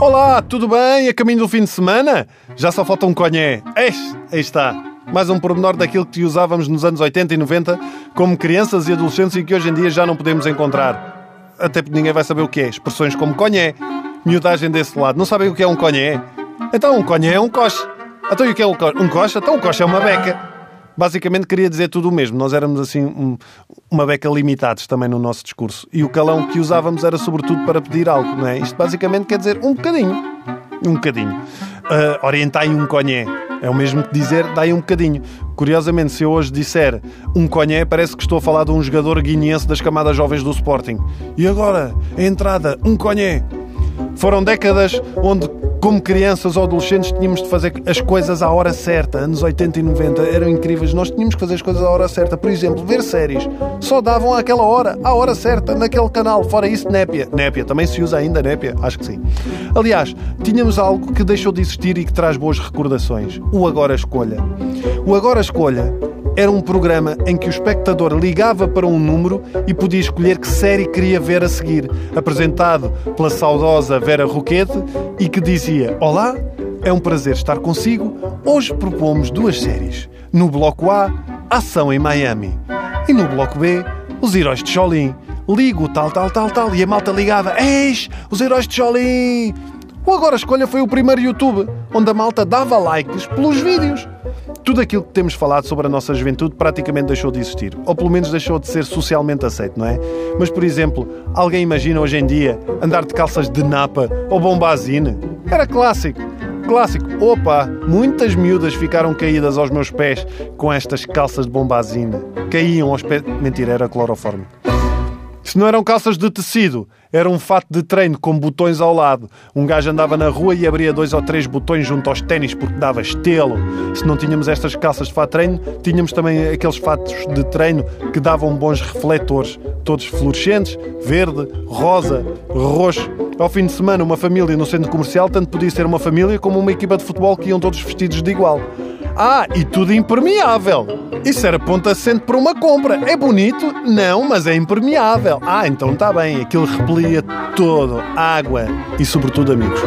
Olá, tudo bem? A caminho do fim de semana? Já só falta um conhé. Eis, aí está. Mais um pormenor daquilo que usávamos nos anos 80 e 90 como crianças e adolescentes e que hoje em dia já não podemos encontrar. Até porque ninguém vai saber o que é. Expressões como conhé, miudagem desse lado. Não sabem o que é um conhé? Então um conhé é um coche. Então e o que é um coche? Um coche? Então um coche é uma beca. Basicamente queria dizer tudo o mesmo. Nós éramos assim um, uma beca limitados também no nosso discurso. E o calão que usávamos era sobretudo para pedir algo, não é? Isto basicamente quer dizer um bocadinho. Um bocadinho. Uh, orientai um conhé. É o mesmo que dizer dai um bocadinho. Curiosamente, se eu hoje disser um conhé, parece que estou a falar de um jogador guineense das camadas jovens do Sporting. E agora, a entrada, um conhé. Foram décadas onde como crianças ou adolescentes tínhamos de fazer as coisas à hora certa. Anos 80 e 90 eram incríveis. Nós tínhamos que fazer as coisas à hora certa. Por exemplo, ver séries. Só davam àquela hora, à hora certa, naquele canal. Fora isso, népia. Népia. Também se usa ainda népia? Acho que sim. Aliás, tínhamos algo que deixou de existir e que traz boas recordações. O Agora Escolha. O Agora Escolha era um programa em que o espectador ligava para um número e podia escolher que série queria ver a seguir, apresentado pela saudosa Vera Roquete e que dizia: Olá, é um prazer estar consigo. Hoje propomos duas séries. No bloco A, Ação em Miami. E no bloco B, Os Heróis de Jolin. Ligo tal, tal, tal, tal. E a malta ligava: Eis, os Heróis de Jolin! O Agora Escolha foi o primeiro YouTube onde a malta dava likes pelos vídeos. Tudo aquilo que temos falado sobre a nossa juventude praticamente deixou de existir. Ou pelo menos deixou de ser socialmente aceito, não é? Mas, por exemplo, alguém imagina hoje em dia andar de calças de napa ou bombazine? Era clássico. Clássico. Opa, muitas miúdas ficaram caídas aos meus pés com estas calças de bombazine. Caíam aos pés. Mentira, era cloroforme. Se não eram calças de tecido, era um fato de treino com botões ao lado. Um gajo andava na rua e abria dois ou três botões junto aos ténis porque dava estelo. Se não tínhamos estas calças de fato de treino, tínhamos também aqueles fatos de treino que davam bons refletores, todos fluorescentes, verde, rosa, roxo. Ao fim de semana, uma família no centro comercial tanto podia ser uma família como uma equipa de futebol que iam todos vestidos de igual. Ah, e tudo impermeável. Isso era ponto assente para uma compra. É bonito? Não, mas é impermeável. Ah, então está bem. Aquilo repelia todo. Água e, sobretudo, amigos.